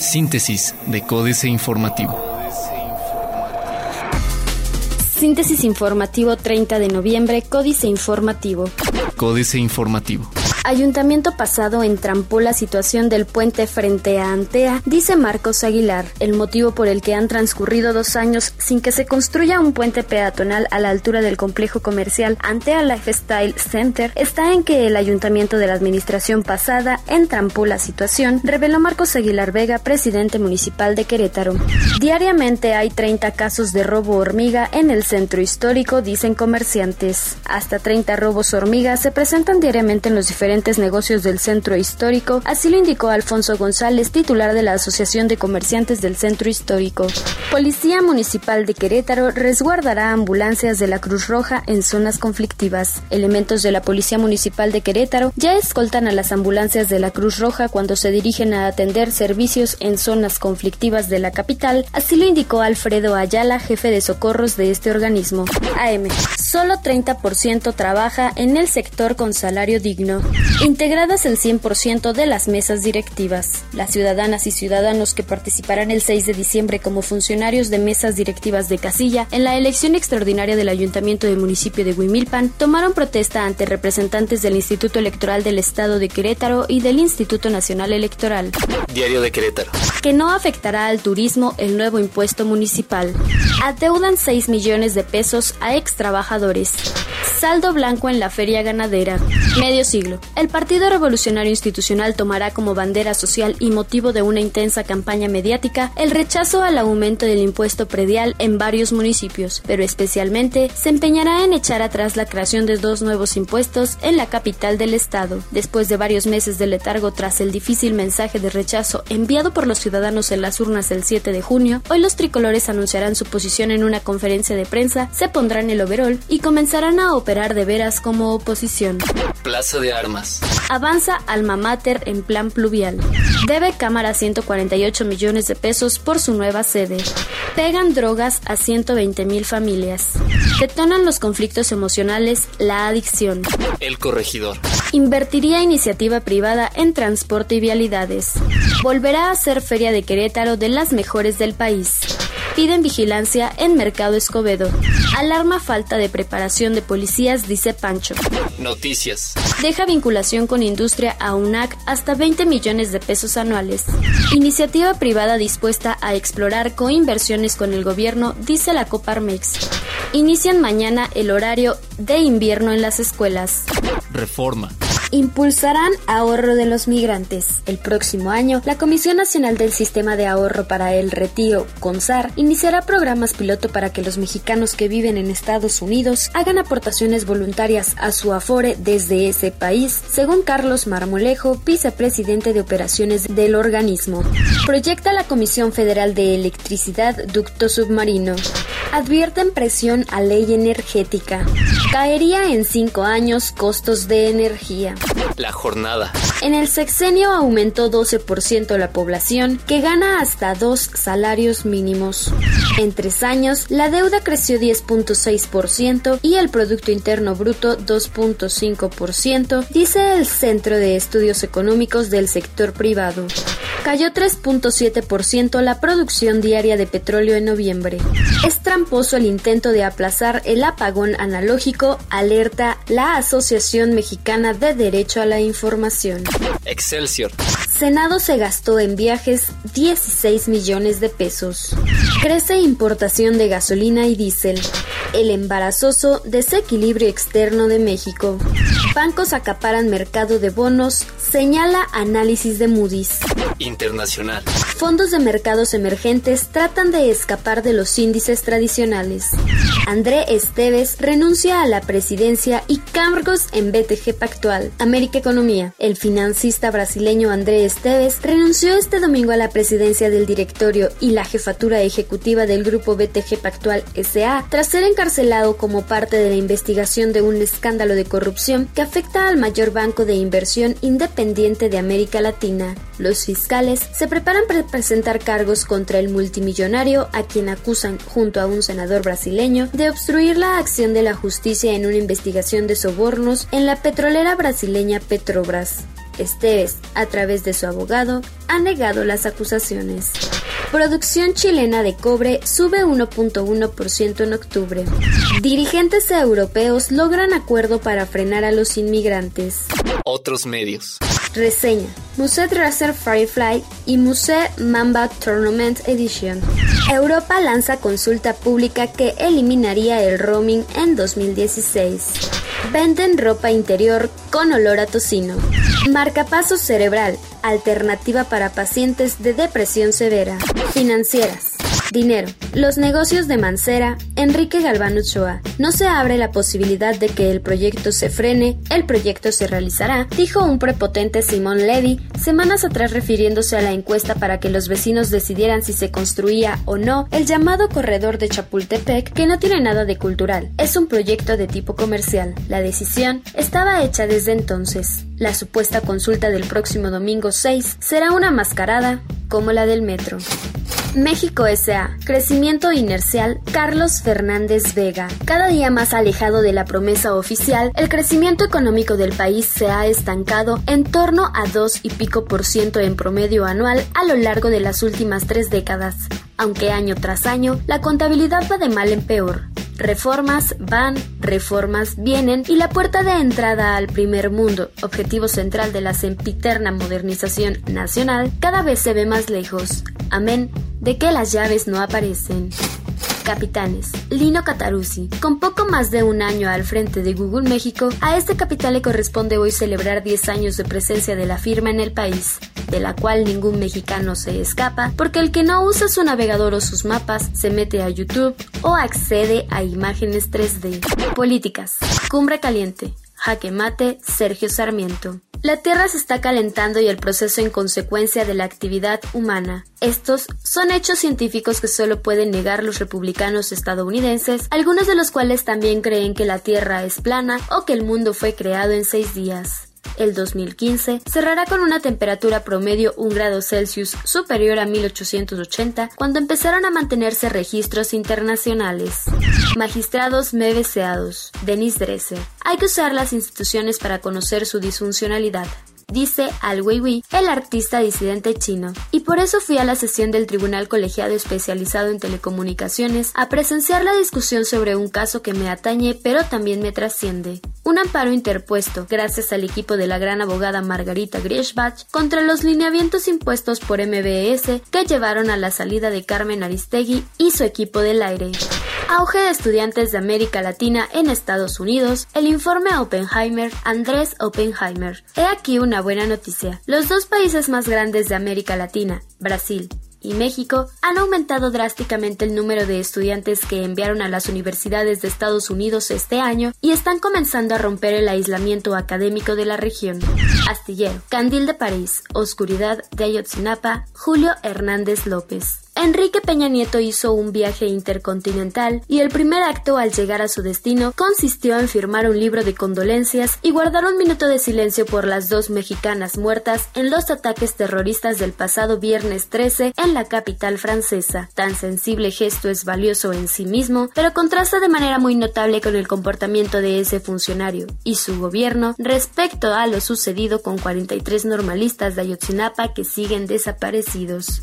Síntesis de Códice Informativo. Síntesis informativo 30 de noviembre, Códice Informativo. Códice Informativo. Ayuntamiento pasado entrampó la situación del puente frente a Antea, dice Marcos Aguilar. El motivo por el que han transcurrido dos años sin que se construya un puente peatonal a la altura del complejo comercial Antea Lifestyle Center está en que el ayuntamiento de la administración pasada entrampó la situación, reveló Marcos Aguilar Vega, presidente municipal de Querétaro. Diariamente hay 30 casos de robo hormiga en el centro histórico, dicen comerciantes. Hasta 30 robos hormiga se presentan diariamente en los diferentes negocios del centro histórico, así lo indicó Alfonso González, titular de la Asociación de Comerciantes del Centro Histórico. Policía Municipal de Querétaro resguardará ambulancias de la Cruz Roja en zonas conflictivas. Elementos de la Policía Municipal de Querétaro ya escoltan a las ambulancias de la Cruz Roja cuando se dirigen a atender servicios en zonas conflictivas de la capital, así lo indicó Alfredo Ayala, jefe de socorros de este organismo. AM. Solo 30% trabaja en el sector con salario digno integradas el 100% de las mesas directivas. Las ciudadanas y ciudadanos que participarán el 6 de diciembre como funcionarios de mesas directivas de casilla en la elección extraordinaria del Ayuntamiento del municipio de Huimilpan tomaron protesta ante representantes del Instituto Electoral del Estado de Querétaro y del Instituto Nacional Electoral. Diario de Querétaro. Que no afectará al turismo el nuevo impuesto municipal. Adeudan 6 millones de pesos a ex trabajadores. Saldo blanco en la feria ganadera. Medio siglo. El Partido Revolucionario Institucional tomará como bandera social y motivo de una intensa campaña mediática el rechazo al aumento del impuesto predial en varios municipios, pero especialmente se empeñará en echar atrás la creación de dos nuevos impuestos en la capital del estado. Después de varios meses de letargo tras el difícil mensaje de rechazo enviado por los ciudadanos en las urnas el 7 de junio, hoy los tricolores anunciarán su posición en una conferencia de prensa, se pondrán el overol y comenzarán a operar de veras como oposición. Plaza de Armas. Avanza Alma Mater en plan pluvial. Debe Cámara 148 millones de pesos por su nueva sede. Pegan drogas a 120 mil familias. Detonan los conflictos emocionales, la adicción. El corregidor. Invertiría iniciativa privada en transporte y vialidades. Volverá a ser Feria de Querétaro de las mejores del país. Piden vigilancia en Mercado Escobedo. Alarma falta de preparación de policías, dice Pancho. Noticias. Deja vinculación con industria a UNAC hasta 20 millones de pesos anuales. Iniciativa privada dispuesta a explorar coinversiones con el gobierno, dice la Coparmex. Inician mañana el horario de invierno en las escuelas. Reforma impulsarán ahorro de los migrantes. El próximo año, la Comisión Nacional del Sistema de Ahorro para el Retiro, CONSAR, iniciará programas piloto para que los mexicanos que viven en Estados Unidos hagan aportaciones voluntarias a su Afore desde ese país, según Carlos Marmolejo, vicepresidente de operaciones del organismo. Proyecta la Comisión Federal de Electricidad Ducto Submarino. Advierten presión a ley energética. Caería en cinco años costos de energía. La jornada. En el sexenio aumentó 12% la población, que gana hasta dos salarios mínimos. En tres años, la deuda creció 10.6% y el Producto Interno Bruto 2.5%, dice el Centro de Estudios Económicos del Sector Privado. Cayó 3.7% la producción diaria de petróleo en noviembre. Es tramposo el intento de aplazar el apagón analógico, alerta la Asociación Mexicana de Derecho a la Información. Excelsior. Senado se gastó en viajes 16 millones de pesos. Crece importación de gasolina y diésel. El embarazoso desequilibrio externo de México. Bancos acaparan mercado de bonos, señala análisis de Moody's. Internacional. Fondos de mercados emergentes tratan de escapar de los índices tradicionales. André Esteves renuncia a la presidencia y cargos en BTG Pactual. América Economía. El financista brasileño André Esteves renunció este domingo a la presidencia del directorio y la jefatura ejecutiva del grupo BTG Pactual SA tras ser encarcelado como parte de la investigación de un escándalo de corrupción que afecta al mayor banco de inversión independiente de América Latina. Los fiscales se preparan para presentar cargos contra el multimillonario a quien acusan, junto a un senador brasileño, de obstruir la acción de la justicia en una investigación de sobornos en la petrolera brasileña Petrobras. Esteves, a través de su abogado, ha negado las acusaciones. Producción chilena de cobre sube 1.1% en octubre. Dirigentes europeos logran acuerdo para frenar a los inmigrantes. Otros medios. Reseña. Musée Racer Firefly y Musée Mamba Tournament Edition. Europa lanza consulta pública que eliminaría el roaming en 2016. Venden ropa interior con olor a tocino. Marcapaso cerebral, alternativa para pacientes de depresión severa. Financieras. Dinero. Los negocios de Mancera, Enrique Galván Ochoa. No se abre la posibilidad de que el proyecto se frene, el proyecto se realizará, dijo un prepotente Simón Levy semanas atrás refiriéndose a la encuesta para que los vecinos decidieran si se construía o no el llamado corredor de Chapultepec, que no tiene nada de cultural. Es un proyecto de tipo comercial. La decisión estaba hecha desde entonces. La supuesta consulta del próximo domingo 6 será una mascarada como la del metro. México S.A. Crecimiento inercial Carlos Fernández Vega. Cada día más alejado de la promesa oficial, el crecimiento económico del país se ha estancado en torno a dos y pico por ciento en promedio anual a lo largo de las últimas tres décadas, aunque año tras año la contabilidad va de mal en peor. Reformas van, reformas vienen y la puerta de entrada al primer mundo, objetivo central de la sempiterna modernización nacional, cada vez se ve más lejos. Amén de que las llaves no aparecen. Capitanes. Lino Cataruzzi. Con poco más de un año al frente de Google México, a este capital le corresponde hoy celebrar 10 años de presencia de la firma en el país de la cual ningún mexicano se escapa, porque el que no usa su navegador o sus mapas se mete a YouTube o accede a imágenes 3D. Políticas. Cumbre caliente. Jaque mate, Sergio Sarmiento. La Tierra se está calentando y el proceso en consecuencia de la actividad humana. Estos son hechos científicos que solo pueden negar los republicanos estadounidenses, algunos de los cuales también creen que la Tierra es plana o que el mundo fue creado en seis días. El 2015 cerrará con una temperatura promedio un grado Celsius superior a 1880 cuando empezaron a mantenerse registros internacionales. Magistrados me deseados. Denis Dresser. Hay que usar las instituciones para conocer su disfuncionalidad dice Al Weiwei, el artista disidente chino. Por eso fui a la sesión del Tribunal Colegiado especializado en telecomunicaciones a presenciar la discusión sobre un caso que me atañe pero también me trasciende. Un amparo interpuesto, gracias al equipo de la gran abogada Margarita Griesbach, contra los lineamientos impuestos por MBS que llevaron a la salida de Carmen Aristegui y su equipo del aire. Auge de estudiantes de América Latina en Estados Unidos, el informe Oppenheimer, Andrés Oppenheimer. He aquí una buena noticia. Los dos países más grandes de América Latina, Brasil y México han aumentado drásticamente el número de estudiantes que enviaron a las universidades de Estados Unidos este año y están comenzando a romper el aislamiento académico de la región. Astillero, Candil de París, Oscuridad de Ayotzinapa, Julio Hernández López. Enrique Peña Nieto hizo un viaje intercontinental y el primer acto al llegar a su destino consistió en firmar un libro de condolencias y guardar un minuto de silencio por las dos mexicanas muertas en los ataques terroristas del pasado viernes 13 en la capital francesa. Tan sensible gesto es valioso en sí mismo, pero contrasta de manera muy notable con el comportamiento de ese funcionario y su gobierno respecto a lo sucedido con 43 normalistas de Ayotzinapa que siguen desaparecidos.